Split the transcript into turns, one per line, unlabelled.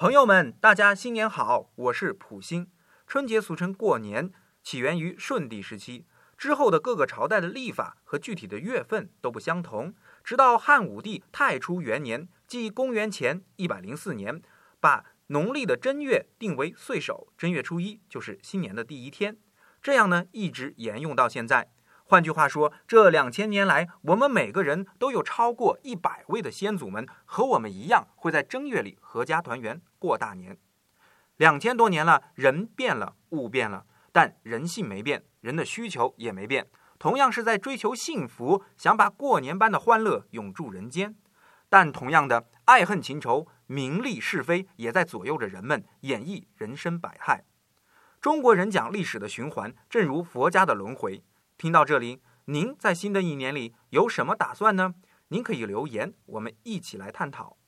朋友们，大家新年好！我是普星。春节俗称过年，起源于舜帝时期，之后的各个朝代的历法和具体的月份都不相同。直到汉武帝太初元年，即公元前一百零四年，把农历的正月定为岁首，正月初一就是新年的第一天。这样呢，一直沿用到现在。换句话说，这两千年来，我们每个人都有超过一百位的先祖们和我们一样，会在正月里阖家团圆过大年。两千多年了，人变了，物变了，但人性没变，人的需求也没变，同样是在追求幸福，想把过年般的欢乐永驻人间。但同样的，爱恨情仇、名利是非，也在左右着人们演绎人生百态。中国人讲历史的循环，正如佛家的轮回。听到这里，您在新的一年里有什么打算呢？您可以留言，我们一起来探讨。